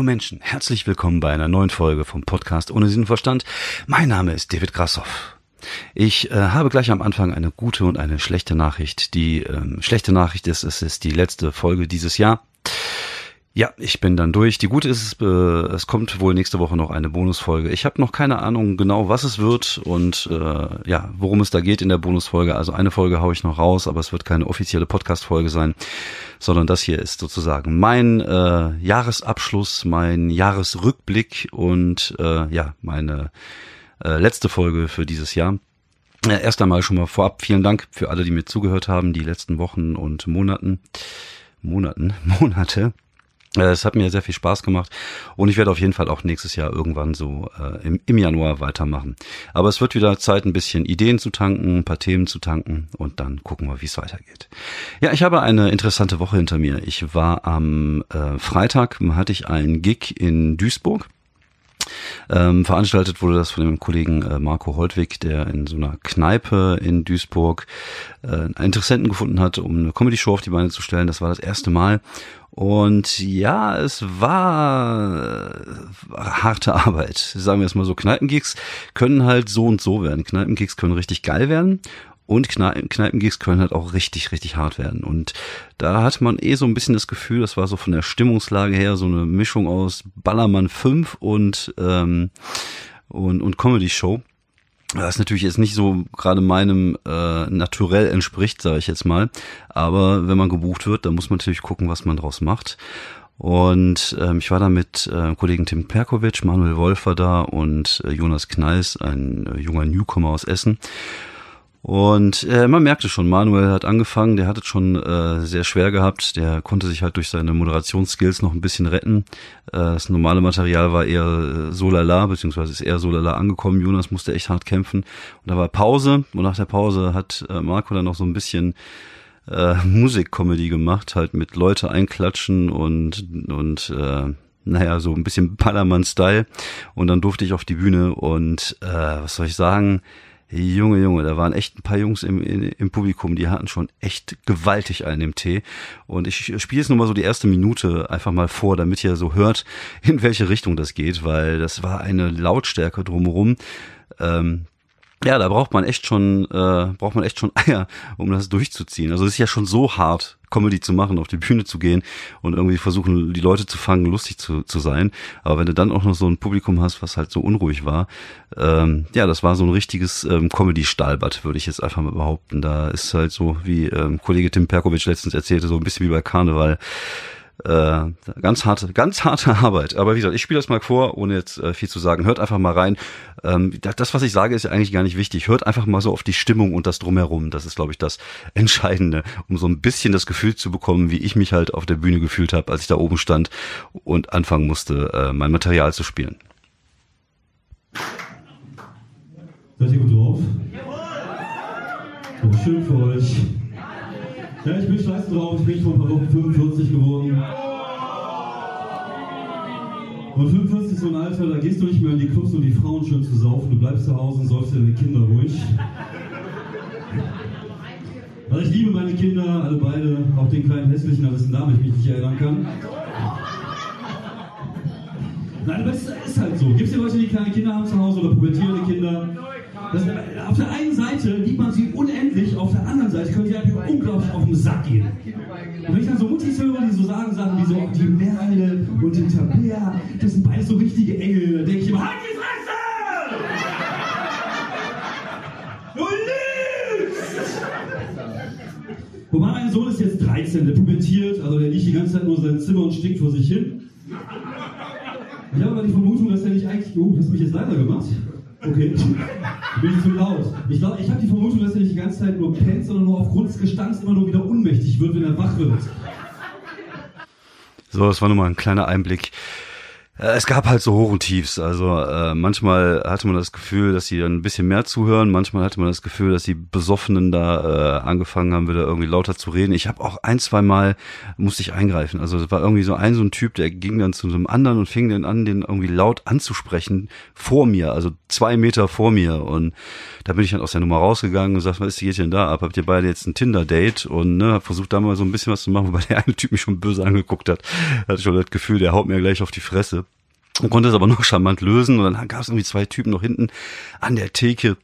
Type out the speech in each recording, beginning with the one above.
Hallo Menschen, herzlich willkommen bei einer neuen Folge vom Podcast Ohne Sinn und Verstand. Mein Name ist David Grassoff. Ich äh, habe gleich am Anfang eine gute und eine schlechte Nachricht. Die ähm, schlechte Nachricht ist, es ist die letzte Folge dieses Jahr. Ja, ich bin dann durch. Die gute ist, äh, es kommt wohl nächste Woche noch eine Bonusfolge. Ich habe noch keine Ahnung genau, was es wird und äh, ja, worum es da geht in der Bonusfolge. Also eine Folge haue ich noch raus, aber es wird keine offizielle Podcast-Folge sein, sondern das hier ist sozusagen mein äh, Jahresabschluss, mein Jahresrückblick und äh, ja, meine äh, letzte Folge für dieses Jahr. Äh, erst einmal schon mal vorab vielen Dank für alle, die mir zugehört haben, die letzten Wochen und Monaten. Monaten, Monate. Äh, es hat mir sehr viel Spaß gemacht und ich werde auf jeden Fall auch nächstes Jahr irgendwann so äh, im, im Januar weitermachen. Aber es wird wieder Zeit, ein bisschen Ideen zu tanken, ein paar Themen zu tanken und dann gucken wir, wie es weitergeht. Ja, ich habe eine interessante Woche hinter mir. Ich war am äh, Freitag, hatte ich einen Gig in Duisburg. Ähm, veranstaltet wurde das von dem Kollegen äh, Marco Holtwig, der in so einer Kneipe in Duisburg äh, einen Interessenten gefunden hat, um eine Comedy-Show auf die Beine zu stellen. Das war das erste Mal. Und ja, es war äh, harte Arbeit. Sagen wir es mal so. Kneipengigs können halt so und so werden. Kneipengigs können richtig geil werden. Und Kneipengigs können halt auch richtig, richtig hart werden. Und da hatte man eh so ein bisschen das Gefühl, das war so von der Stimmungslage her so eine Mischung aus Ballermann 5 und, ähm, und, und Comedy-Show. Was natürlich jetzt nicht so gerade meinem äh, Naturell entspricht, sage ich jetzt mal. Aber wenn man gebucht wird, dann muss man natürlich gucken, was man draus macht. Und ähm, ich war da mit äh, Kollegen Tim Perkovic, Manuel Wolfer da und äh, Jonas Kneis, ein äh, junger Newcomer aus Essen. Und äh, man merkte schon, Manuel hat angefangen, der hat es schon äh, sehr schwer gehabt, der konnte sich halt durch seine Moderationsskills noch ein bisschen retten. Äh, das normale Material war eher äh, so lala, beziehungsweise ist eher so lala angekommen. Jonas musste echt hart kämpfen. Und da war Pause und nach der Pause hat äh, Marco dann noch so ein bisschen äh, Musikcomedy gemacht, halt mit Leute einklatschen und, und äh, naja, so ein bisschen Ballermann-Style. Und dann durfte ich auf die Bühne und äh, was soll ich sagen? Junge, Junge, da waren echt ein paar Jungs im, im Publikum, die hatten schon echt gewaltig einen im Tee. Und ich spiele jetzt nur mal so die erste Minute einfach mal vor, damit ihr so hört, in welche Richtung das geht, weil das war eine Lautstärke drumherum. Ähm, ja, da braucht man echt schon, äh, braucht man echt schon Eier, um das durchzuziehen. Also es ist ja schon so hart, Comedy zu machen, auf die Bühne zu gehen und irgendwie versuchen, die Leute zu fangen, lustig zu, zu sein. Aber wenn du dann auch noch so ein Publikum hast, was halt so unruhig war, ähm, ja, das war so ein richtiges ähm, Comedy-Stahlbad, würde ich jetzt einfach mal behaupten. Da ist halt so, wie ähm, Kollege Tim Perkovic letztens erzählte, so ein bisschen wie bei Karneval äh, ganz harte, ganz harte Arbeit. Aber wie gesagt, ich spiele das mal vor, ohne jetzt äh, viel zu sagen. Hört einfach mal rein. Ähm, das, was ich sage, ist ja eigentlich gar nicht wichtig. Hört einfach mal so auf die Stimmung und das drumherum. Das ist, glaube ich, das Entscheidende, um so ein bisschen das Gefühl zu bekommen, wie ich mich halt auf der Bühne gefühlt habe, als ich da oben stand und anfangen musste, äh, mein Material zu spielen. Seid ihr gut drauf? Oh, schön für euch. Ja, ich bin scheiße drauf, ich bin vor ein paar Wochen 45 geworden. Und 45 ist so ein Alter, da gehst du nicht mehr in die Clubs, um die Frauen schön zu saufen. Du bleibst zu Hause und säufst deine Kinder ruhig. Weil ich liebe meine Kinder, alle beide, auch den kleinen hässlichen, an dessen Namen ich mich nicht erinnern kann. Nein, aber es ist halt so. Gibt es ja Leute, die kleine Kinder haben zu Hause oder pubertierende Kinder? Das, auf der einen Seite liebt man sie unendlich, auf der anderen Seite können sie einfach unglaublich auf den Sack gehen. Und wenn ich dann so Muttis höre, die so sagen Sachen wie so, die Merle und den Tabea, das sind beides so richtige Engel, da denke ich immer, halt die Fresse! Du lügst! Wobei mein Sohn ist jetzt 13, der pubertiert, also der liegt die ganze Zeit nur in seinem Zimmer und stinkt vor sich hin. Ich habe aber die Vermutung, dass er nicht eigentlich. Oh, hast du mich jetzt leiser gemacht? Okay. Bin ich zu laut. Ich glaube, ich habe die Vermutung, dass er nicht die ganze Zeit nur pennt, sondern nur aufgrund des Gestanks immer nur wieder unmächtig wird, wenn er wach wird. So, das war nur mal ein kleiner Einblick es gab halt so Hoch und Tiefs. Also äh, manchmal hatte man das Gefühl, dass sie dann ein bisschen mehr zuhören. Manchmal hatte man das Gefühl, dass die Besoffenen da äh, angefangen haben, wieder irgendwie lauter zu reden. Ich habe auch ein, zwei Mal musste ich eingreifen. Also es war irgendwie so ein so ein Typ, der ging dann zu so einem anderen und fing dann an, den irgendwie laut anzusprechen vor mir, also zwei Meter vor mir. Und da bin ich dann aus der Nummer rausgegangen und sagte, was geht denn da ab? Habt ihr beide jetzt ein Tinder-Date? Und ne, hab versucht da mal so ein bisschen was zu machen, wobei der eine Typ mich schon böse angeguckt hat. Hatte schon das Gefühl, der haut mir gleich auf die Fresse und konnte es aber noch charmant lösen. Und dann gab es irgendwie zwei Typen noch hinten an der Theke,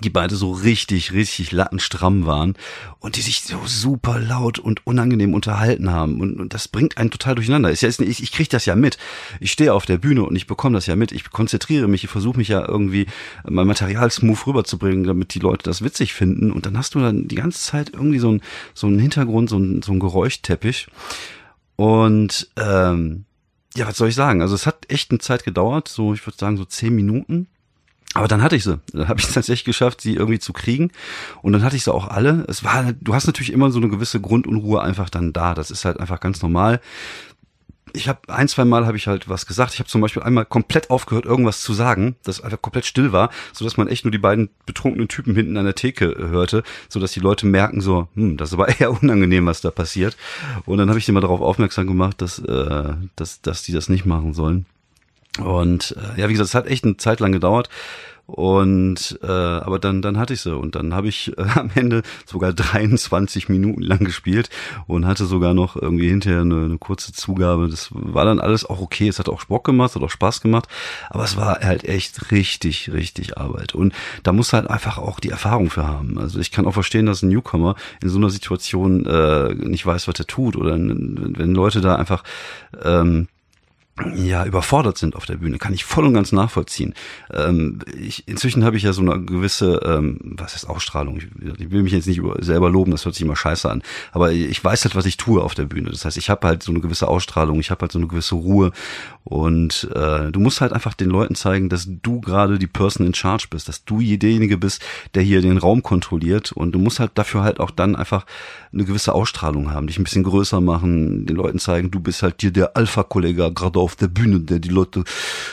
die beide so richtig, richtig lattenstramm waren und die sich so super laut und unangenehm unterhalten haben. Und, und das bringt einen total durcheinander. Ist ja, ist, ich, ich kriege das ja mit. Ich stehe auf der Bühne und ich bekomme das ja mit. Ich konzentriere mich, ich versuche mich ja irgendwie mein Material smooth rüberzubringen, damit die Leute das witzig finden. Und dann hast du dann die ganze Zeit irgendwie so ein so ein Hintergrund, so ein, so ein Geräuschteppich. Und ähm, ja, was soll ich sagen? Also es hat echt eine Zeit gedauert, so ich würde sagen so zehn Minuten. Aber dann hatte ich sie. Dann habe ich es tatsächlich geschafft, sie irgendwie zu kriegen. Und dann hatte ich sie auch alle. Es war, du hast natürlich immer so eine gewisse Grundunruhe einfach dann da. Das ist halt einfach ganz normal ich habe ein, zwei Mal habe ich halt was gesagt. Ich habe zum Beispiel einmal komplett aufgehört, irgendwas zu sagen, das einfach komplett still war, so dass man echt nur die beiden betrunkenen Typen hinten an der Theke äh, hörte, so dass die Leute merken so, hm, das ist aber eher unangenehm, was da passiert. Und dann habe ich sie mal darauf aufmerksam gemacht, dass, äh, dass, dass die das nicht machen sollen. Und äh, ja, wie gesagt, es hat echt eine Zeit lang gedauert. Und äh, aber dann dann hatte ich sie und dann habe ich äh, am Ende sogar 23 Minuten lang gespielt und hatte sogar noch irgendwie hinterher eine, eine kurze Zugabe. Das war dann alles auch okay. Es hat auch Bock gemacht, hat auch Spaß gemacht, aber es war halt echt richtig richtig Arbeit und da muss halt einfach auch die Erfahrung für haben. Also ich kann auch verstehen, dass ein Newcomer in so einer Situation äh, nicht weiß, was er tut oder wenn Leute da einfach ähm, ja überfordert sind auf der Bühne, kann ich voll und ganz nachvollziehen. Ähm, ich, inzwischen habe ich ja so eine gewisse, ähm, was heißt Ausstrahlung? Ich, ich, will mich jetzt nicht selber loben, das hört sich immer scheiße an, aber ich weiß halt, was ich tue auf der Bühne. Das heißt, ich habe halt so eine gewisse Ausstrahlung, ich habe halt so eine gewisse Ruhe und äh, du musst halt einfach den Leuten zeigen, dass du gerade die Person in Charge bist, dass du derjenige bist, der hier den Raum kontrolliert und du musst halt dafür halt auch dann einfach eine gewisse Ausstrahlung haben, dich ein bisschen größer machen, den Leuten zeigen, du bist halt hier der Alpha-Kollege gerade auf der Bühne, der die Leute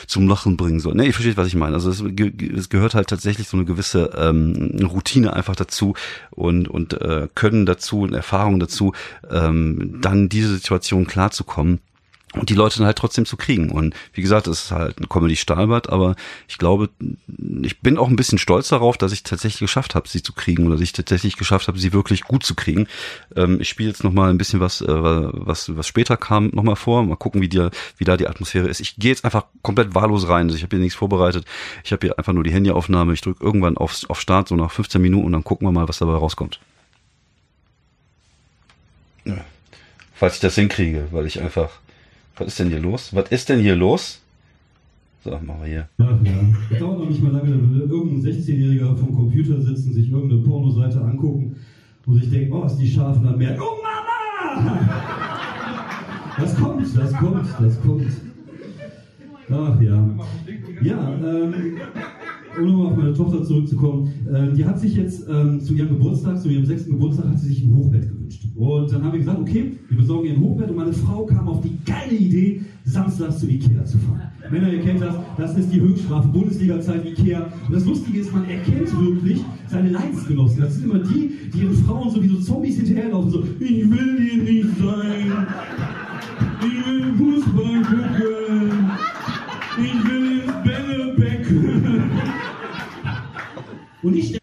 zum Lachen bringen soll. Ne, ihr versteht, was ich meine. Also es, es gehört halt tatsächlich so eine gewisse ähm, Routine einfach dazu und, und äh, Können dazu und Erfahrung dazu, ähm, dann diese Situation klarzukommen und die Leute dann halt trotzdem zu kriegen. Und wie gesagt, es ist halt ein Comedy-Stahlbad, aber ich glaube, ich bin auch ein bisschen stolz darauf, dass ich tatsächlich geschafft habe, sie zu kriegen oder dass ich tatsächlich geschafft habe, sie wirklich gut zu kriegen. Ähm, ich spiele jetzt noch mal ein bisschen was, äh, was, was später kam, noch mal vor. Mal gucken, wie, die, wie da die Atmosphäre ist. Ich gehe jetzt einfach komplett wahllos rein. Also ich habe hier nichts vorbereitet. Ich habe hier einfach nur die Handyaufnahme. Ich drücke irgendwann auf, auf Start, so nach 15 Minuten und dann gucken wir mal, was dabei rauskommt. Ja. Falls ich das hinkriege, weil ich einfach was ist denn hier los? Was ist denn hier los? So, machen wir hier. Ach ja, das dauert noch nicht mal lange, dann will irgendein 16-Jähriger vom Computer sitzen, sich irgendeine Pornoseite angucken und sich denken, oh, ist die scharf und dann merkt, oh Mama! Das kommt, das kommt, das kommt. Ach ja. Ja, ähm, um nochmal auf meine Tochter zurückzukommen, äh, die hat sich jetzt ähm, zu ihrem Geburtstag, zu ihrem sechsten Geburtstag, hat sie sich ein Hochbett gewünscht. Und dann haben wir gesagt, okay, wir besorgen ihr ein Hochbett und meine Frau kam auf die geile Idee, samstags zu Ikea zu fahren. Männer, ihr kennt das, das ist die Höchststrafe, Bundesliga-Zeit Ikea. Und das Lustige ist, man erkennt wirklich seine Leidensgenossen. Das sind immer die, die ihren Frauen so wie so Zombies hinterherlaufen, so, ich will hier nicht sein, ich will Fußball gucken, Und ich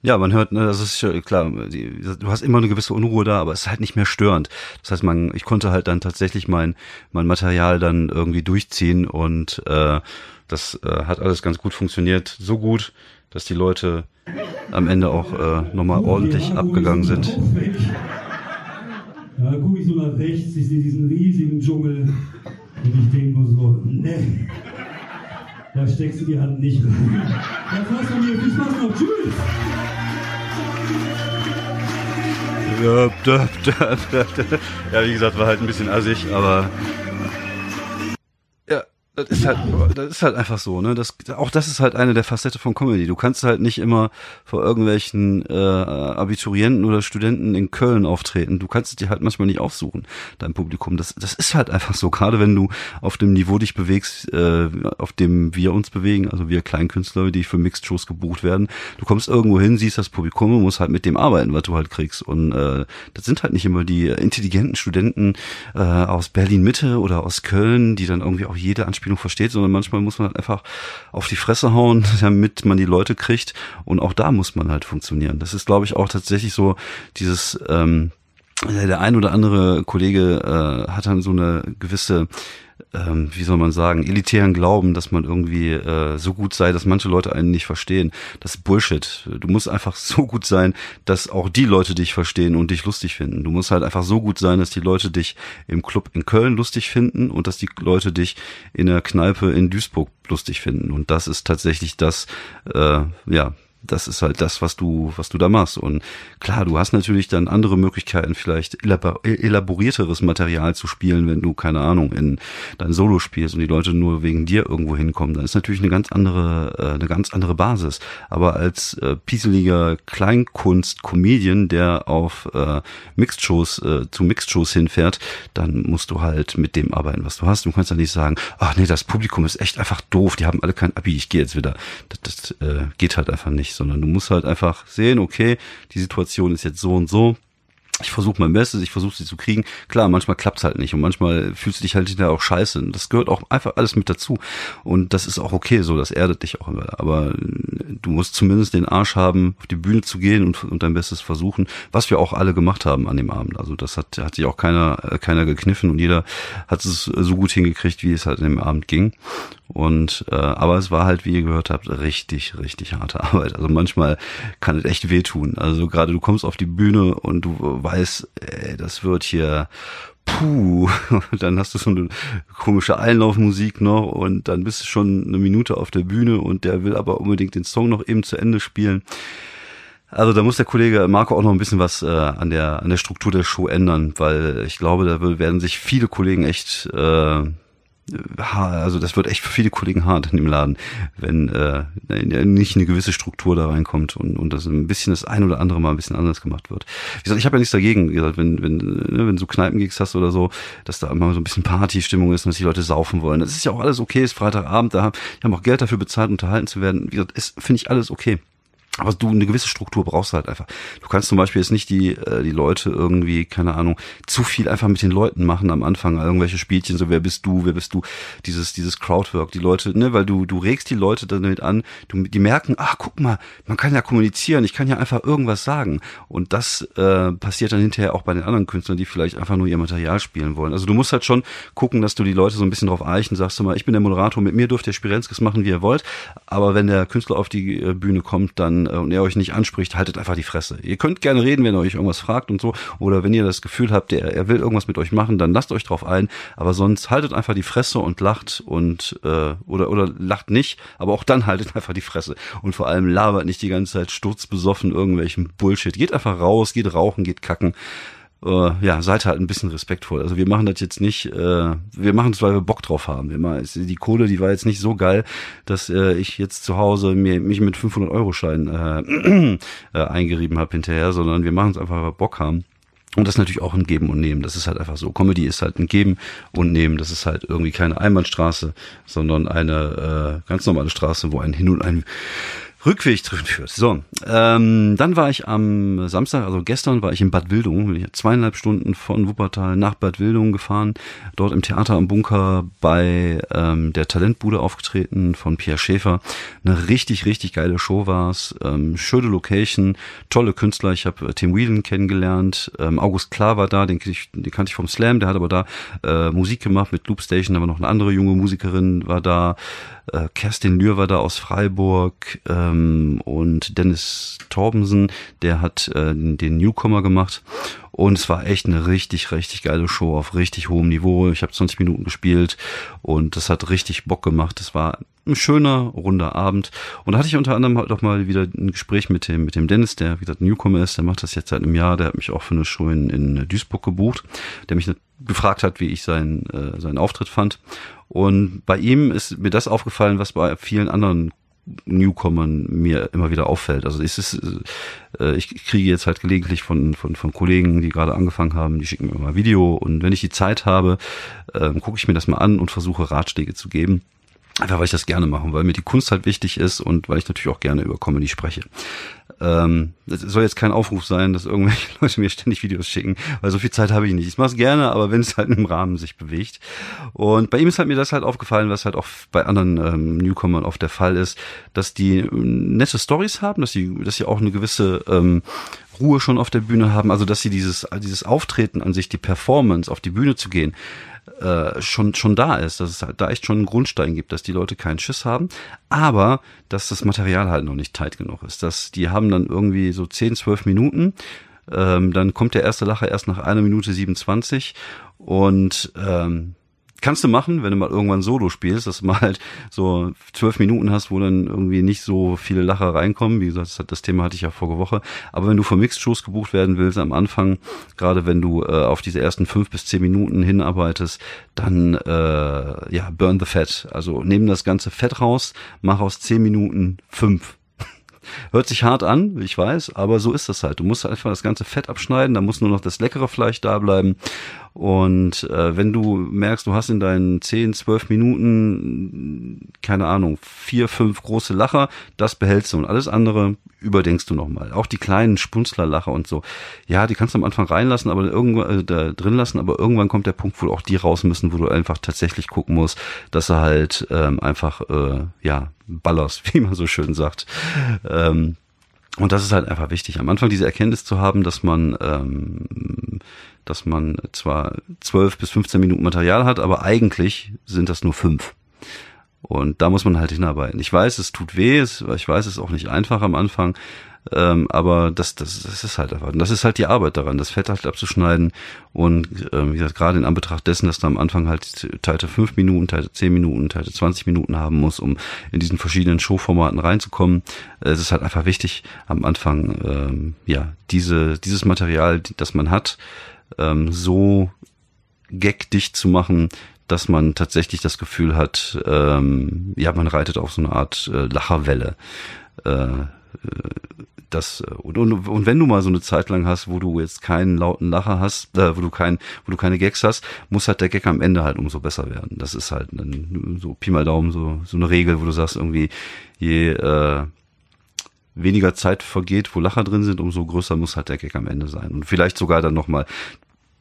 ja, man hört, ne, das ist klar, die, du hast immer eine gewisse Unruhe da, aber es ist halt nicht mehr störend. Das heißt, man, ich konnte halt dann tatsächlich mein, mein Material dann irgendwie durchziehen und äh, das äh, hat alles ganz gut funktioniert. So gut, dass die Leute am Ende auch äh, nochmal ordentlich abgegangen sind. Ja, gucke ich so nach rechts, ich sehe diesen riesigen Dschungel und ich denke nur so, ne. Da steckst du die Hand nicht rein. Das war's von mir. Viel Spaß noch. Tschüss. Ja, wie gesagt, war halt ein bisschen assig, aber Das ist halt, das ist halt einfach so, ne? Das, auch das ist halt eine der Facette von Comedy. Du kannst halt nicht immer vor irgendwelchen äh, Abiturienten oder Studenten in Köln auftreten. Du kannst es dir halt manchmal nicht aufsuchen, dein Publikum. Das, das ist halt einfach so. Gerade wenn du auf dem Niveau dich bewegst, äh, auf dem wir uns bewegen, also wir Kleinkünstler, die für Mixed-Shows gebucht werden. Du kommst irgendwo hin, siehst das Publikum und musst halt mit dem arbeiten, was du halt kriegst. Und äh, das sind halt nicht immer die intelligenten Studenten äh, aus Berlin-Mitte oder aus Köln, die dann irgendwie auch jede Anspielung Anspielung versteht, sondern manchmal muss man halt einfach auf die Fresse hauen, damit man die Leute kriegt. Und auch da muss man halt funktionieren. Das ist, glaube ich, auch tatsächlich so dieses, ähm, der ein oder andere Kollege äh, hat dann so eine gewisse ähm, wie soll man sagen, elitären Glauben, dass man irgendwie äh, so gut sei, dass manche Leute einen nicht verstehen. Das ist Bullshit. Du musst einfach so gut sein, dass auch die Leute dich verstehen und dich lustig finden. Du musst halt einfach so gut sein, dass die Leute dich im Club in Köln lustig finden und dass die Leute dich in der Kneipe in Duisburg lustig finden. Und das ist tatsächlich das, äh, ja, das ist halt das, was du, was du da machst. Und klar, du hast natürlich dann andere Möglichkeiten, vielleicht elaborierteres Material zu spielen, wenn du, keine Ahnung, in dein Solo spielst und die Leute nur wegen dir irgendwo hinkommen. Dann ist natürlich eine ganz andere, äh, eine ganz andere Basis. Aber als äh, pieseliger Kleinkunst-Comedian, der auf äh, Mixed-Shows, äh, zu Mixed-Shows hinfährt, dann musst du halt mit dem arbeiten, was du hast. Du kannst ja nicht sagen, ach nee, das Publikum ist echt einfach doof, die haben alle kein Abi, ich gehe jetzt wieder. Das, das äh, geht halt einfach nicht sondern du musst halt einfach sehen, okay, die Situation ist jetzt so und so, ich versuche mein Bestes, ich versuche sie zu kriegen. Klar, manchmal klappt's halt nicht und manchmal fühlst du dich halt hinterher auch scheiße. Das gehört auch einfach alles mit dazu. Und das ist auch okay so, das erdet dich auch immer. Aber äh, du musst zumindest den Arsch haben, auf die Bühne zu gehen und, und dein Bestes versuchen, was wir auch alle gemacht haben an dem Abend. Also das hat, hat sich auch keiner, äh, keiner gekniffen und jeder hat es so gut hingekriegt, wie es halt an dem Abend ging. Und äh, aber es war halt, wie ihr gehört habt, richtig, richtig harte Arbeit. Also manchmal kann es echt wehtun. Also gerade du kommst auf die Bühne und du weißt, ey, das wird hier puh, dann hast du so eine komische Einlaufmusik noch und dann bist du schon eine Minute auf der Bühne und der will aber unbedingt den Song noch eben zu Ende spielen. Also da muss der Kollege Marco auch noch ein bisschen was äh, an der an der Struktur der Show ändern, weil ich glaube, da werden sich viele Kollegen echt äh, also das wird echt für viele Kollegen hart in dem Laden, wenn äh, nicht eine gewisse Struktur da reinkommt und, und das ein bisschen das ein oder andere mal ein bisschen anders gemacht wird. Wie gesagt, ich habe ja nichts dagegen, wie gesagt, wenn, wenn, ne, wenn du Kneipengigs hast oder so, dass da mal so ein bisschen Partystimmung ist und dass die Leute saufen wollen. Das ist ja auch alles okay, ist Freitagabend, da haben auch Geld dafür bezahlt, unterhalten zu werden. Wie gesagt, ist, finde ich alles okay. Aber du eine gewisse Struktur brauchst halt einfach. Du kannst zum Beispiel jetzt nicht die äh, die Leute irgendwie keine Ahnung zu viel einfach mit den Leuten machen am Anfang irgendwelche Spielchen so wer bist du wer bist du dieses dieses Crowdwork die Leute ne weil du du regst die Leute damit an du die merken ach guck mal man kann ja kommunizieren ich kann ja einfach irgendwas sagen. Und das äh, passiert dann hinterher auch bei den anderen Künstlern die vielleicht einfach nur ihr Material spielen wollen. Also du musst halt schon gucken dass du die Leute so ein bisschen drauf eichen sagst du mal ich bin der Moderator mit mir dürft ihr Spirenzkes machen wie ihr wollt. Aber wenn der Künstler auf die äh, Bühne kommt dann und er euch nicht anspricht, haltet einfach die Fresse. Ihr könnt gerne reden, wenn er euch irgendwas fragt und so. Oder wenn ihr das Gefühl habt, er, er will irgendwas mit euch machen, dann lasst euch drauf ein. Aber sonst haltet einfach die Fresse und lacht und äh, oder oder lacht nicht, aber auch dann haltet einfach die Fresse. Und vor allem labert nicht die ganze Zeit sturzbesoffen irgendwelchen Bullshit. Geht einfach raus, geht rauchen, geht kacken äh, ja, seid halt ein bisschen respektvoll. Also wir machen das jetzt nicht, äh, wir machen es, weil wir Bock drauf haben. Wir machen, die Kohle, die war jetzt nicht so geil, dass äh, ich jetzt zu Hause mir mich mit 500 Euro Schein äh, äh, eingerieben habe hinterher, sondern wir machen es einfach, weil wir Bock haben. Und das ist natürlich auch ein Geben und Nehmen. Das ist halt einfach so. Comedy ist halt ein Geben und Nehmen. Das ist halt irgendwie keine Einbahnstraße, sondern eine äh, ganz normale Straße, wo ein Hin und ein Rückweg drin führt. So, ähm, dann war ich am Samstag, also gestern war ich in Bad Wildung, bin ich zweieinhalb Stunden von Wuppertal nach Bad Wildung gefahren, dort im Theater am Bunker bei ähm, der Talentbude aufgetreten von Pierre Schäfer. Eine richtig, richtig geile Show war's, ähm, schöne Location, tolle Künstler. Ich habe äh, Tim Whelan kennengelernt, ähm, August Klar war da, den, ich, den kannte ich vom Slam, der hat aber da äh, Musik gemacht mit Loopstation, aber noch eine andere junge Musikerin war da. Äh, Kerstin Lühr war da aus Freiburg. Ähm, und Dennis Torbensen, der hat äh, den Newcomer gemacht. Und es war echt eine richtig, richtig geile Show auf richtig hohem Niveau. Ich habe 20 Minuten gespielt und das hat richtig Bock gemacht. Das war ein schöner, runder Abend. Und da hatte ich unter anderem halt auch mal wieder ein Gespräch mit dem, mit dem Dennis, der wie gesagt Newcomer ist. Der macht das jetzt seit einem Jahr. Der hat mich auch für eine Show in, in Duisburg gebucht. Der mich gefragt hat, wie ich seinen, äh, seinen Auftritt fand. Und bei ihm ist mir das aufgefallen, was bei vielen anderen Newcomern mir immer wieder auffällt. Also es ist, äh, ich kriege jetzt halt gelegentlich von, von, von Kollegen, die gerade angefangen haben, die schicken mir immer Video und wenn ich die Zeit habe, äh, gucke ich mir das mal an und versuche Ratschläge zu geben. Einfach weil ich das gerne mache, weil mir die Kunst halt wichtig ist und weil ich natürlich auch gerne über Comedy spreche. Ähm, das soll jetzt kein Aufruf sein, dass irgendwelche Leute mir ständig Videos schicken, weil so viel Zeit habe ich nicht. Ich mache es gerne, aber wenn es halt im Rahmen sich bewegt. Und bei ihm ist halt mir das halt aufgefallen, was halt auch bei anderen ähm, Newcomern oft der Fall ist, dass die ähm, nette Stories haben, dass sie, dass sie auch eine gewisse ähm, Ruhe schon auf der Bühne haben, also dass sie dieses, dieses Auftreten an sich, die Performance auf die Bühne zu gehen, äh, schon, schon da ist, dass es halt da echt schon einen Grundstein gibt, dass die Leute keinen Schiss haben, aber dass das Material halt noch nicht tight genug ist. Dass die haben dann irgendwie so 10, 12 Minuten, ähm, dann kommt der erste Lacher erst nach einer Minute 27 und ähm, kannst du machen, wenn du mal irgendwann Solo spielst, dass du mal halt so zwölf Minuten hast, wo dann irgendwie nicht so viele Lacher reinkommen. Wie gesagt, das, Thema hatte ich ja vorige Woche. Aber wenn du für Mixed-Shows gebucht werden willst am Anfang, gerade wenn du äh, auf diese ersten fünf bis zehn Minuten hinarbeitest, dann äh, ja, burn the fat. Also nehmen das ganze Fett raus, mach aus zehn Minuten fünf Hört sich hart an, ich weiß, aber so ist das halt. Du musst einfach das ganze Fett abschneiden, da muss nur noch das leckere Fleisch da bleiben. Und äh, wenn du merkst, du hast in deinen 10, 12 Minuten, keine Ahnung, vier, fünf große Lacher, das behältst du und alles andere überdenkst du nochmal. Auch die kleinen Spunzlerlacher und so. Ja, die kannst du am Anfang reinlassen, aber irgendwann äh, da drin lassen, aber irgendwann kommt der Punkt, wo auch die raus müssen, wo du einfach tatsächlich gucken musst, dass er halt ähm, einfach äh, ja ballerst, wie man so schön sagt. Ähm, und das ist halt einfach wichtig, am Anfang diese Erkenntnis zu haben, dass man, ähm, dass man zwar zwölf bis 15 Minuten Material hat, aber eigentlich sind das nur fünf. Und da muss man halt hinarbeiten. Ich weiß, es tut weh, ich weiß, es ist auch nicht einfach am Anfang, ähm, aber das, das, das ist halt einfach. Und das ist halt die Arbeit daran, das Fett halt abzuschneiden. Und ähm, wie gesagt, gerade in Anbetracht dessen, dass du am Anfang halt Teilte fünf Minuten, Teilte zehn Minuten, Teilte 20 Minuten haben muss, um in diesen verschiedenen Showformaten reinzukommen. Äh, es ist halt einfach wichtig, am Anfang ähm, ja diese, dieses Material, das man hat, ähm, so gagdicht zu machen, dass man tatsächlich das Gefühl hat, ähm, ja, man reitet auf so eine Art äh, Lacherwelle. Äh, das und, und, und wenn du mal so eine Zeit lang hast, wo du jetzt keinen lauten Lacher hast, äh, wo du kein, wo du keine Gags hast, muss halt der Gag am Ende halt umso besser werden. Das ist halt ein, so Pi mal Daumen so so eine Regel, wo du sagst irgendwie je äh, weniger Zeit vergeht, wo Lacher drin sind, umso größer muss halt der Gag am Ende sein und vielleicht sogar dann noch mal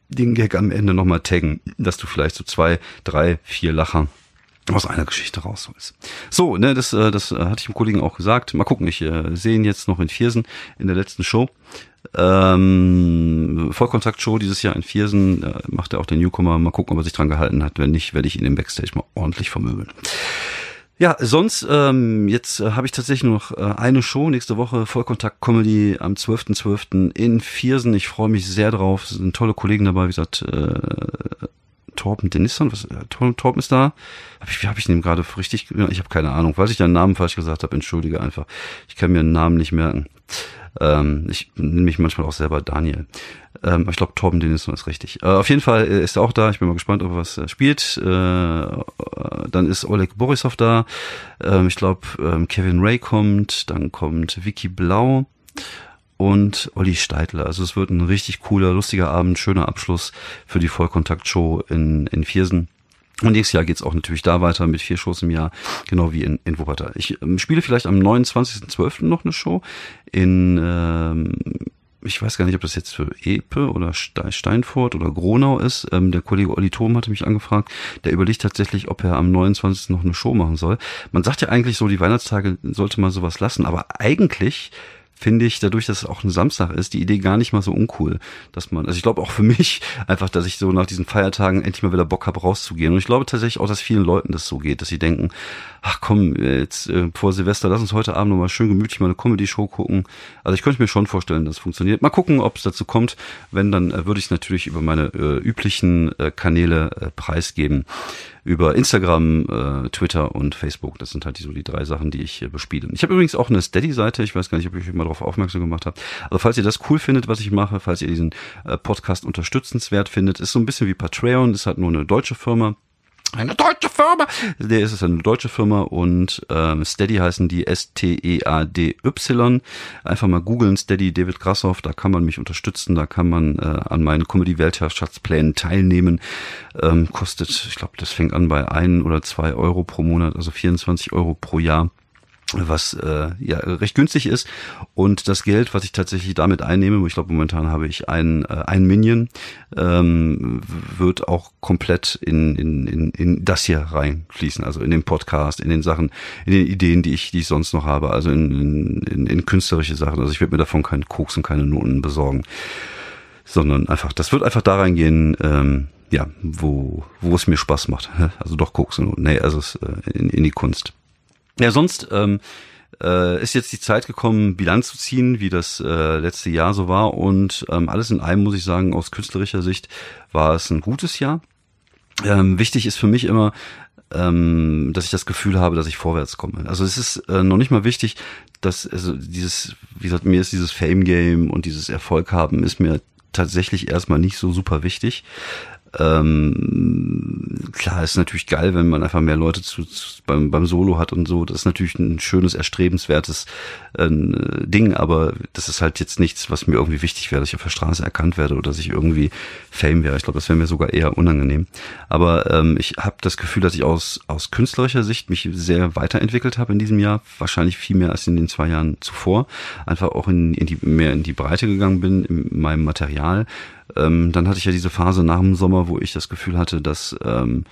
den Gag am Ende noch mal taggen, dass du vielleicht so zwei, drei, vier Lacher aus einer Geschichte rausholst. So, ne, das, äh, das äh, hatte ich dem Kollegen auch gesagt. Mal gucken, ich äh, sehe ihn jetzt noch in Viersen in der letzten Show. Ähm, Vollkontakt-Show dieses Jahr in Viersen, äh, macht er auch den Newcomer. Mal gucken, ob er sich dran gehalten hat. Wenn nicht, werde ich ihn im Backstage mal ordentlich vermöbeln. Ja, sonst, ähm, jetzt äh, habe ich tatsächlich nur noch äh, eine Show nächste Woche, Vollkontakt Comedy am 12.12. .12. in Viersen. Ich freue mich sehr drauf. Es sind tolle Kollegen dabei, wie gesagt, äh, Torben Dennisson, was, äh, Torben ist da. Hab ich, wie habe ich den gerade richtig, ich habe keine Ahnung, falls ich deinen Namen falsch gesagt habe, entschuldige einfach. Ich kann mir einen Namen nicht merken. Ähm, ich nenne mich manchmal auch selber Daniel. Ähm, ich glaube, Torben Dennisson ist richtig. Äh, auf jeden Fall äh, ist er auch da. Ich bin mal gespannt, ob er was äh, spielt. Äh, dann ist Oleg Borisov da. Ähm, ich glaube, ähm, Kevin Ray kommt. Dann kommt Vicky Blau und Olli Steidler. Also es wird ein richtig cooler, lustiger Abend, schöner Abschluss für die Vollkontakt-Show in, in Viersen. Und nächstes Jahr geht's auch natürlich da weiter mit vier Shows im Jahr, genau wie in, in Wuppertal. Ich ähm, spiele vielleicht am 29.12. noch eine Show in, ähm, ich weiß gar nicht, ob das jetzt für Epe oder Steinfurt oder Gronau ist. Ähm, der Kollege Olli Thom hatte mich angefragt. Der überlegt tatsächlich, ob er am 29. noch eine Show machen soll. Man sagt ja eigentlich so, die Weihnachtstage sollte man sowas lassen, aber eigentlich finde ich, dadurch, dass es auch ein Samstag ist, die Idee gar nicht mal so uncool, dass man, also ich glaube auch für mich einfach, dass ich so nach diesen Feiertagen endlich mal wieder Bock habe, rauszugehen. Und ich glaube tatsächlich auch, dass vielen Leuten das so geht, dass sie denken, ach komm, jetzt äh, vor Silvester, lass uns heute Abend nochmal schön gemütlich mal eine Comedy-Show gucken. Also ich könnte mir schon vorstellen, dass es funktioniert. Mal gucken, ob es dazu kommt. Wenn, dann äh, würde ich es natürlich über meine äh, üblichen äh, Kanäle äh, preisgeben. Über Instagram, äh, Twitter und Facebook. Das sind halt die, so die drei Sachen, die ich äh, bespiele. Ich habe übrigens auch eine Steady-Seite. Ich weiß gar nicht, ob ich euch mal darauf aufmerksam gemacht habe. Also falls ihr das cool findet, was ich mache, falls ihr diesen äh, Podcast unterstützenswert findet, ist so ein bisschen wie Patreon, ist halt nur eine deutsche Firma eine deutsche Firma. Der ist es eine deutsche Firma und ähm, Steady heißen die S-T-E-A-D-Y. Einfach mal googeln, Steady David Grassoff, da kann man mich unterstützen, da kann man äh, an meinen Comedy-Weltherrschaftsplänen teilnehmen. Ähm, kostet, ich glaube, das fängt an bei ein oder zwei Euro pro Monat, also 24 Euro pro Jahr was äh, ja recht günstig ist und das Geld, was ich tatsächlich damit einnehme, ich glaube momentan habe ich ein äh, ein Minion, ähm, wird auch komplett in, in, in, in das hier reinfließen, also in den Podcast, in den Sachen, in den Ideen, die ich die ich sonst noch habe, also in, in, in künstlerische Sachen. Also ich werde mir davon keinen Koks und keine Noten besorgen, sondern einfach, das wird einfach da reingehen. Ähm, ja, wo, wo es mir Spaß macht. Also doch Koks und nee, also es, äh, in, in die Kunst. Ja, sonst ähm, äh, ist jetzt die Zeit gekommen, Bilanz zu ziehen, wie das äh, letzte Jahr so war. Und ähm, alles in allem muss ich sagen, aus künstlerischer Sicht war es ein gutes Jahr. Ähm, wichtig ist für mich immer, ähm, dass ich das Gefühl habe, dass ich vorwärts komme. Also es ist äh, noch nicht mal wichtig, dass also dieses, wie gesagt, mir ist dieses Fame Game und dieses Erfolg haben ist mir tatsächlich erstmal nicht so super wichtig. Ähm, klar, ist natürlich geil, wenn man einfach mehr Leute zu, zu, beim, beim Solo hat und so. Das ist natürlich ein schönes, erstrebenswertes äh, Ding, aber das ist halt jetzt nichts, was mir irgendwie wichtig wäre, dass ich auf der Straße erkannt werde oder dass ich irgendwie Fame wäre. Ich glaube, das wäre mir sogar eher unangenehm. Aber ähm, ich habe das Gefühl, dass ich aus, aus künstlerischer Sicht mich sehr weiterentwickelt habe in diesem Jahr, wahrscheinlich viel mehr als in den zwei Jahren zuvor. Einfach auch in, in die, mehr in die Breite gegangen bin in meinem Material ähm, dann hatte ich ja diese Phase nach dem Sommer, wo ich das Gefühl hatte, dass ähm,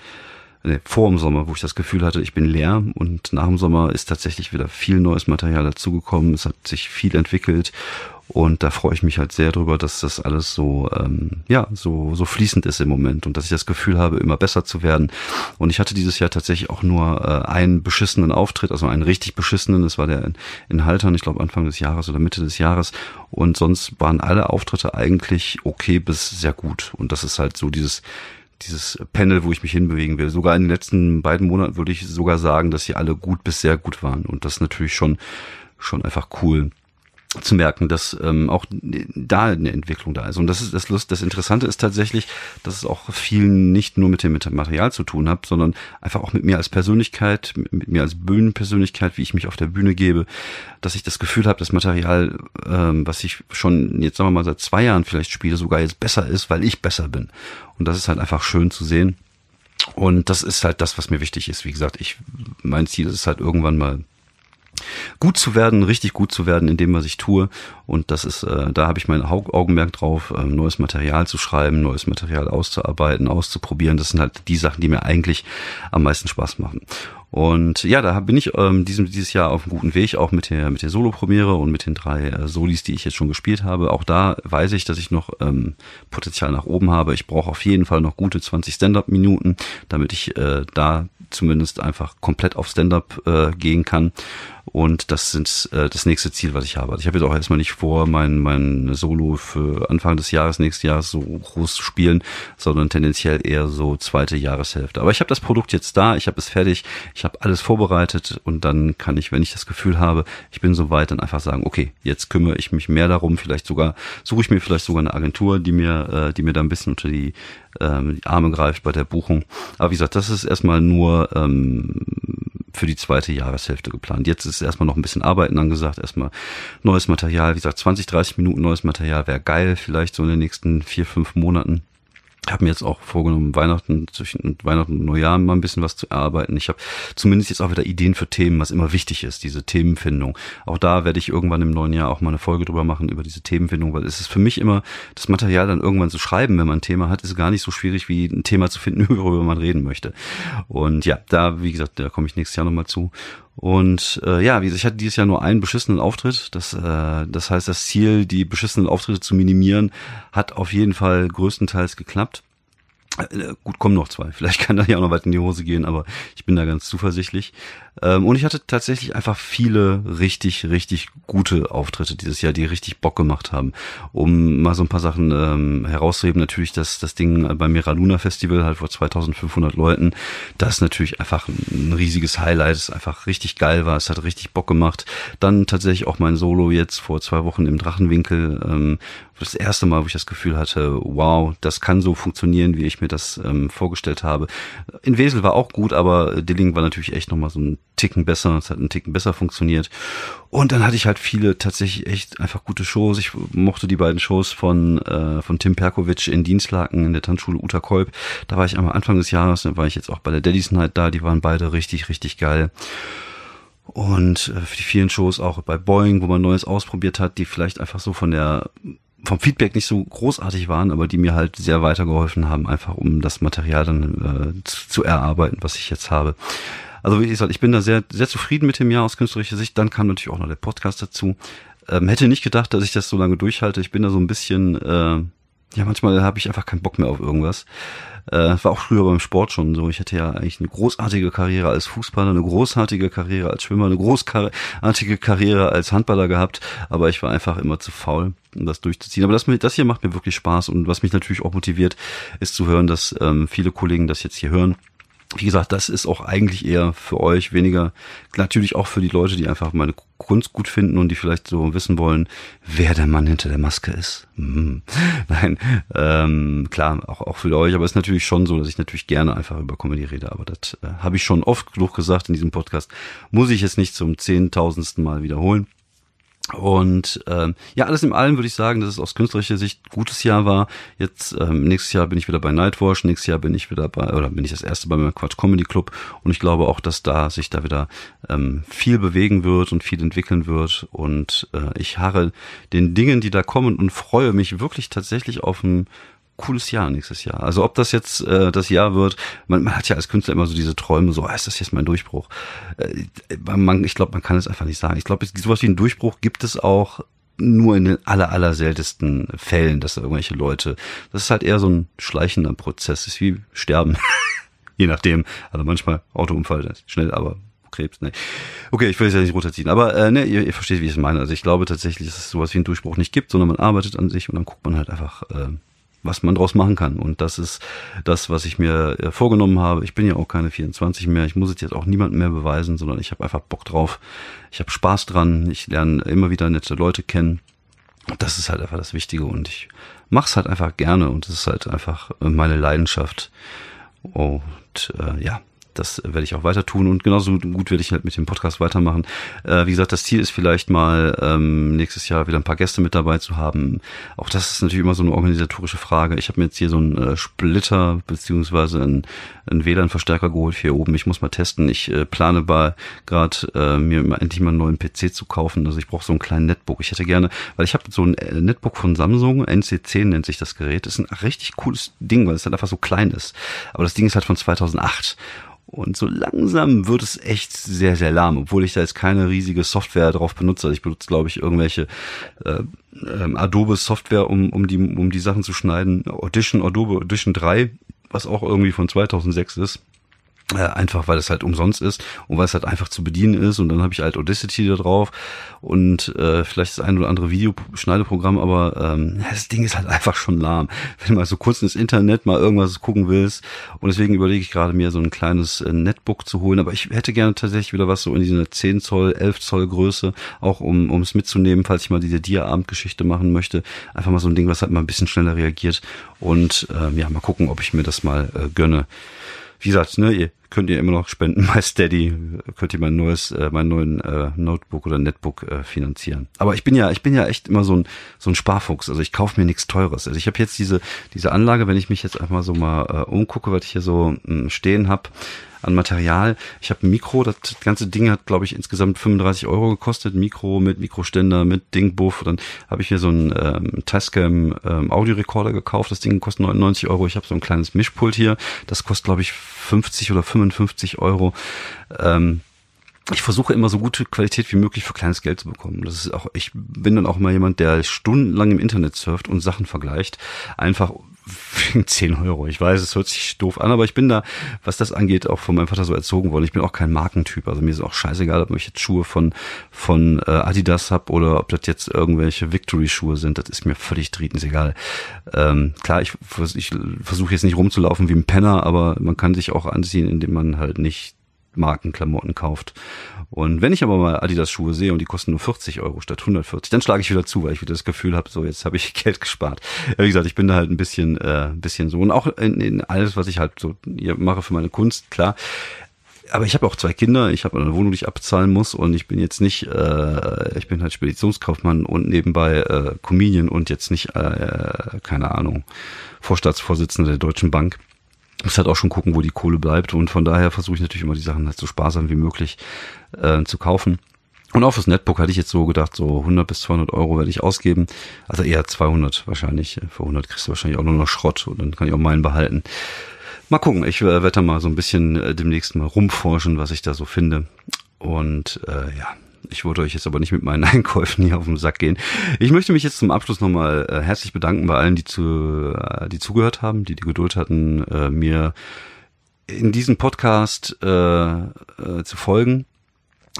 nee, vor dem Sommer, wo ich das Gefühl hatte, ich bin leer und nach dem Sommer ist tatsächlich wieder viel neues Material dazugekommen. Es hat sich viel entwickelt und da freue ich mich halt sehr drüber, dass das alles so, ähm, ja, so, so fließend ist im Moment und dass ich das Gefühl habe, immer besser zu werden. Und ich hatte dieses Jahr tatsächlich auch nur äh, einen beschissenen Auftritt, also einen richtig beschissenen. Das war der in, in Haltern, ich glaube Anfang des Jahres oder Mitte des Jahres. Und sonst waren alle Auftritte eigentlich okay bis sehr gut. Und das ist halt so dieses, dieses Panel, wo ich mich hinbewegen will. Sogar in den letzten beiden Monaten würde ich sogar sagen, dass sie alle gut bis sehr gut waren. Und das ist natürlich schon, schon einfach cool zu merken, dass ähm, auch da eine Entwicklung da ist. Und das ist das Lust. Das Interessante ist tatsächlich, dass es auch viel nicht nur mit dem, mit dem Material zu tun hat, sondern einfach auch mit mir als Persönlichkeit, mit mir als Bühnenpersönlichkeit, wie ich mich auf der Bühne gebe, dass ich das Gefühl habe, das Material, ähm, was ich schon jetzt sagen wir mal seit zwei Jahren vielleicht spiele, sogar jetzt besser ist, weil ich besser bin. Und das ist halt einfach schön zu sehen. Und das ist halt das, was mir wichtig ist. Wie gesagt, ich mein Ziel ist halt irgendwann mal gut zu werden, richtig gut zu werden in dem, was ich tue. Und das ist, äh, da habe ich mein Augenmerk drauf, äh, neues Material zu schreiben, neues Material auszuarbeiten, auszuprobieren. Das sind halt die Sachen, die mir eigentlich am meisten Spaß machen. Und ja, da bin ich ähm, diesem, dieses Jahr auf einem guten Weg, auch mit der, mit der Solo-Premiere und mit den drei äh, Solis, die ich jetzt schon gespielt habe. Auch da weiß ich, dass ich noch ähm, Potenzial nach oben habe. Ich brauche auf jeden Fall noch gute 20 Stand-Up-Minuten, damit ich äh, da zumindest einfach komplett auf Stand-Up äh, gehen kann. Und das sind äh, das nächste Ziel, was ich habe. Also ich habe jetzt auch erstmal nicht vor, mein, mein Solo für Anfang des Jahres, nächsten Jahres so groß zu spielen, sondern tendenziell eher so zweite Jahreshälfte. Aber ich habe das Produkt jetzt da, ich habe es fertig, ich habe alles vorbereitet und dann kann ich, wenn ich das Gefühl habe, ich bin soweit, dann einfach sagen, okay, jetzt kümmere ich mich mehr darum, vielleicht sogar, suche ich mir vielleicht sogar eine Agentur, die mir, äh, die mir da ein bisschen unter die, ähm, die Arme greift bei der Buchung. Aber wie gesagt, das ist erstmal nur ähm, für die zweite Jahreshälfte geplant. Jetzt ist erstmal noch ein bisschen Arbeiten angesagt, erstmal neues Material. Wie gesagt, 20, 30 Minuten neues Material wäre geil, vielleicht so in den nächsten vier, fünf Monaten habe mir jetzt auch vorgenommen, Weihnachten zwischen Weihnachten und Neujahr mal ein bisschen was zu erarbeiten. Ich habe zumindest jetzt auch wieder Ideen für Themen, was immer wichtig ist, diese Themenfindung. Auch da werde ich irgendwann im neuen Jahr auch mal eine Folge drüber machen über diese Themenfindung, weil es ist für mich immer das Material dann irgendwann zu schreiben, wenn man ein Thema hat, ist gar nicht so schwierig wie ein Thema zu finden, worüber man reden möchte. Und ja, da wie gesagt, da komme ich nächstes Jahr nochmal zu. Und äh, ja, wie gesagt, ich hatte dieses Jahr nur einen beschissenen Auftritt. Das, äh, das heißt, das Ziel, die beschissenen Auftritte zu minimieren, hat auf jeden Fall größtenteils geklappt. Äh, gut, kommen noch zwei. Vielleicht kann da ja auch noch weit in die Hose gehen, aber ich bin da ganz zuversichtlich. Ähm, und ich hatte tatsächlich einfach viele richtig, richtig gute Auftritte dieses Jahr, die richtig Bock gemacht haben. Um mal so ein paar Sachen ähm, herauszuheben, natürlich das, das Ding beim Mira Luna Festival halt vor 2500 Leuten, das natürlich einfach ein riesiges Highlight, es einfach richtig geil war, es hat richtig Bock gemacht. Dann tatsächlich auch mein Solo jetzt vor zwei Wochen im Drachenwinkel, ähm, das erste Mal, wo ich das Gefühl hatte, wow, das kann so funktionieren, wie ich mir das ähm, vorgestellt habe. In Wesel war auch gut, aber Dilling war natürlich echt nochmal so ein Ticken besser, es hat einen Ticken besser funktioniert. Und dann hatte ich halt viele tatsächlich echt einfach gute Shows. Ich mochte die beiden Shows von, äh, von Tim Perkovic in Dienstlaken in der Tanzschule Uta Kolb. Da war ich am Anfang des Jahres, dann war ich jetzt auch bei der Daddy's Night da, die waren beide richtig, richtig geil. Und äh, für die vielen Shows auch bei Boeing, wo man Neues ausprobiert hat, die vielleicht einfach so von der vom Feedback nicht so großartig waren, aber die mir halt sehr weitergeholfen haben, einfach um das Material dann äh, zu, zu erarbeiten, was ich jetzt habe. Also wie gesagt, ich bin da sehr, sehr zufrieden mit dem Jahr aus künstlerischer Sicht. Dann kam natürlich auch noch der Podcast dazu. Ähm, hätte nicht gedacht, dass ich das so lange durchhalte. Ich bin da so ein bisschen, äh, ja, manchmal habe ich einfach keinen Bock mehr auf irgendwas. Äh, war auch früher beim Sport schon so. Ich hätte ja eigentlich eine großartige Karriere als Fußballer, eine großartige Karriere als Schwimmer, eine großartige Karriere als Handballer gehabt, aber ich war einfach immer zu faul, um das durchzuziehen. Aber das, das hier macht mir wirklich Spaß und was mich natürlich auch motiviert, ist zu hören, dass ähm, viele Kollegen das jetzt hier hören wie gesagt, das ist auch eigentlich eher für euch weniger, natürlich auch für die Leute, die einfach meine Kunst gut finden und die vielleicht so wissen wollen, wer der Mann hinter der Maske ist. Hm. Nein, ähm, klar, auch, auch für euch, aber es ist natürlich schon so, dass ich natürlich gerne einfach über Comedy rede, aber das äh, habe ich schon oft genug gesagt in diesem Podcast, muss ich jetzt nicht zum zehntausendsten Mal wiederholen. Und ähm, ja, alles in allem würde ich sagen, dass es aus künstlerischer Sicht gutes Jahr war. Jetzt ähm, nächstes Jahr bin ich wieder bei Nightwash, nächstes Jahr bin ich wieder bei oder bin ich das erste bei meinem Quatsch Comedy Club und ich glaube auch, dass da sich da wieder ähm, viel bewegen wird und viel entwickeln wird und äh, ich harre den Dingen, die da kommen und freue mich wirklich tatsächlich auf ein cooles Jahr nächstes Jahr. Also ob das jetzt äh, das Jahr wird, man, man hat ja als Künstler immer so diese Träume, so, ah, ist das jetzt mein Durchbruch? Äh, man, ich glaube, man kann es einfach nicht sagen. Ich glaube, sowas wie ein Durchbruch gibt es auch nur in den aller, aller seltensten Fällen, dass da irgendwelche Leute, das ist halt eher so ein schleichender Prozess, das ist wie Sterben. Je nachdem. Also manchmal Autounfall, schnell, aber Krebs, ne. Okay, ich will es ja nicht runterziehen, aber äh, ne, ihr, ihr versteht, wie ich es meine. Also ich glaube tatsächlich, dass es sowas wie einen Durchbruch nicht gibt, sondern man arbeitet an sich und dann guckt man halt einfach, äh, was man draus machen kann. Und das ist das, was ich mir äh, vorgenommen habe. Ich bin ja auch keine 24 mehr. Ich muss es jetzt auch niemandem mehr beweisen, sondern ich habe einfach Bock drauf. Ich habe Spaß dran. Ich lerne immer wieder nette Leute kennen. Und das ist halt einfach das Wichtige. Und ich mache es halt einfach gerne. Und es ist halt einfach meine Leidenschaft. Und äh, ja, das werde ich auch weiter tun und genauso gut werde ich halt mit dem Podcast weitermachen. Äh, wie gesagt, das Ziel ist vielleicht mal ähm, nächstes Jahr wieder ein paar Gäste mit dabei zu haben. Auch das ist natürlich immer so eine organisatorische Frage. Ich habe mir jetzt hier so einen äh, Splitter beziehungsweise einen, einen WLAN-Verstärker geholt hier oben. Ich muss mal testen. Ich äh, plane bei gerade äh, mir endlich mal einen neuen PC zu kaufen. Also ich brauche so einen kleinen Netbook. Ich hätte gerne, weil ich habe so ein äh, Netbook von Samsung, NC10 nennt sich das Gerät. Ist ein richtig cooles Ding, weil es halt einfach so klein ist. Aber das Ding ist halt von 2008 und so langsam wird es echt sehr, sehr lahm, obwohl ich da jetzt keine riesige Software drauf benutze. Also ich benutze, glaube ich, irgendwelche äh, äh, Adobe Software, um, um, die, um die Sachen zu schneiden. Audition, Adobe Audition 3, was auch irgendwie von 2006 ist. Äh, einfach weil es halt umsonst ist und weil es halt einfach zu bedienen ist. Und dann habe ich halt Audacity da drauf und äh, vielleicht das ein oder andere Videoschneideprogramm, aber ähm, das Ding ist halt einfach schon lahm. Wenn du mal so kurz ins Internet mal irgendwas gucken willst. Und deswegen überlege ich gerade mir so ein kleines äh, Netbook zu holen, aber ich hätte gerne tatsächlich wieder was so in dieser 10 Zoll, 11 Zoll Größe, auch um um es mitzunehmen, falls ich mal diese Dia-Abend-Geschichte machen möchte. Einfach mal so ein Ding, was halt mal ein bisschen schneller reagiert. Und äh, ja, mal gucken, ob ich mir das mal äh, gönne wie gesagt, ne, ihr könnt ihr immer noch spenden bei Steady, könnt ihr mein neues, äh, mein neuen äh, Notebook oder Netbook äh, finanzieren. Aber ich bin ja, ich bin ja echt immer so ein so ein Sparfuchs. Also ich kaufe mir nichts Teures. Also ich habe jetzt diese diese Anlage, wenn ich mich jetzt einfach so mal äh, umgucke, was ich hier so mh, stehen habe an Material. Ich habe ein Mikro, das ganze Ding hat, glaube ich, insgesamt 35 Euro gekostet. Mikro mit Mikroständer, mit Dingbuff. Dann habe ich mir so einen ähm, Tascam ähm, Audiorekorder gekauft. Das Ding kostet 99 Euro. Ich habe so ein kleines Mischpult hier. Das kostet, glaube ich, 50 oder 55 Euro. Ähm, ich versuche immer so gute Qualität wie möglich für kleines Geld zu bekommen. Das ist auch, ich bin dann auch immer jemand, der stundenlang im Internet surft und Sachen vergleicht. Einfach wegen 10 Euro. Ich weiß, es hört sich doof an, aber ich bin da, was das angeht, auch von meinem Vater so erzogen worden. Ich bin auch kein Markentyp. Also mir ist auch scheißegal, ob ich jetzt Schuhe von, von äh, Adidas hab oder ob das jetzt irgendwelche Victory-Schuhe sind. Das ist mir völlig egal. Ähm, klar, ich, ich versuche jetzt nicht rumzulaufen wie ein Penner, aber man kann sich auch anziehen, indem man halt nicht Markenklamotten kauft. Und wenn ich aber mal Adidas Schuhe sehe und die kosten nur 40 Euro statt 140, dann schlage ich wieder zu, weil ich wieder das Gefühl habe, so jetzt habe ich Geld gespart. Wie gesagt, ich bin da halt ein bisschen, äh, ein bisschen so und auch in, in alles, was ich halt so mache für meine Kunst, klar. Aber ich habe auch zwei Kinder, ich habe eine Wohnung, die ich abzahlen muss und ich bin jetzt nicht, äh, ich bin halt Speditionskaufmann und nebenbei äh, Comedian und jetzt nicht, äh, keine Ahnung, Vorstaatsvorsitzender der Deutschen Bank muss halt auch schon gucken, wo die Kohle bleibt. Und von daher versuche ich natürlich immer die Sachen halt so sparsam wie möglich äh, zu kaufen. Und auch fürs Netbook hatte ich jetzt so gedacht, so 100 bis 200 Euro werde ich ausgeben. Also eher 200 wahrscheinlich. Für 100 kriegst du wahrscheinlich auch nur noch Schrott und dann kann ich auch meinen behalten. Mal gucken, ich äh, werde da mal so ein bisschen äh, demnächst mal rumforschen, was ich da so finde. Und äh, ja, ich wollte euch jetzt aber nicht mit meinen Einkäufen hier auf den Sack gehen. Ich möchte mich jetzt zum Abschluss nochmal äh, herzlich bedanken bei allen, die, zu, äh, die zugehört haben, die die Geduld hatten, äh, mir in diesem Podcast äh, äh, zu folgen.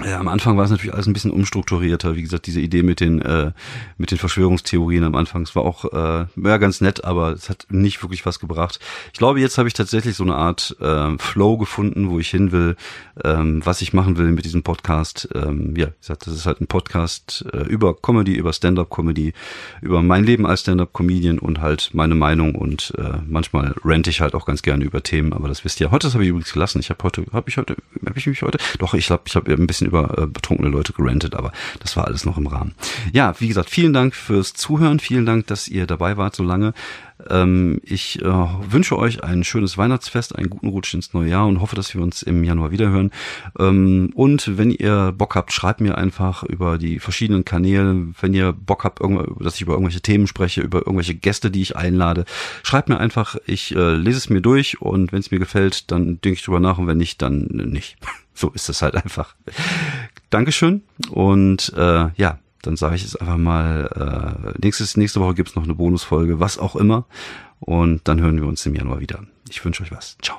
Ja, am Anfang war es natürlich alles ein bisschen umstrukturierter. Wie gesagt, diese Idee mit den äh, mit den Verschwörungstheorien am Anfang, es war auch äh, ja, ganz nett, aber es hat nicht wirklich was gebracht. Ich glaube, jetzt habe ich tatsächlich so eine Art äh, Flow gefunden, wo ich hin will, ähm, was ich machen will mit diesem Podcast. Ähm, ja, wie gesagt, das ist halt ein Podcast äh, über Comedy, über Stand-up-Comedy, über mein Leben als Stand-up-Comedian und halt meine Meinung und äh, manchmal rente ich halt auch ganz gerne über Themen, aber das wisst ihr. Heute das habe ich übrigens gelassen. Ich habe heute, habe ich heute, habe ich mich heute, doch ich glaube, ich habe ein bisschen über äh, betrunkene Leute gerentet, aber das war alles noch im Rahmen. Ja, wie gesagt, vielen Dank fürs Zuhören, vielen Dank, dass ihr dabei wart so lange. Ähm, ich äh, wünsche euch ein schönes Weihnachtsfest, einen guten Rutsch ins neue Jahr und hoffe, dass wir uns im Januar wiederhören. Ähm, und wenn ihr Bock habt, schreibt mir einfach über die verschiedenen Kanäle. Wenn ihr Bock habt, dass ich über irgendwelche Themen spreche, über irgendwelche Gäste, die ich einlade, schreibt mir einfach. Ich äh, lese es mir durch und wenn es mir gefällt, dann denke ich drüber nach und wenn nicht, dann nicht. So ist es halt einfach. Dankeschön und äh, ja, dann sage ich es einfach mal, äh, nächstes, nächste Woche gibt's noch eine Bonusfolge, was auch immer. Und dann hören wir uns im Januar wieder. Ich wünsche euch was. Ciao.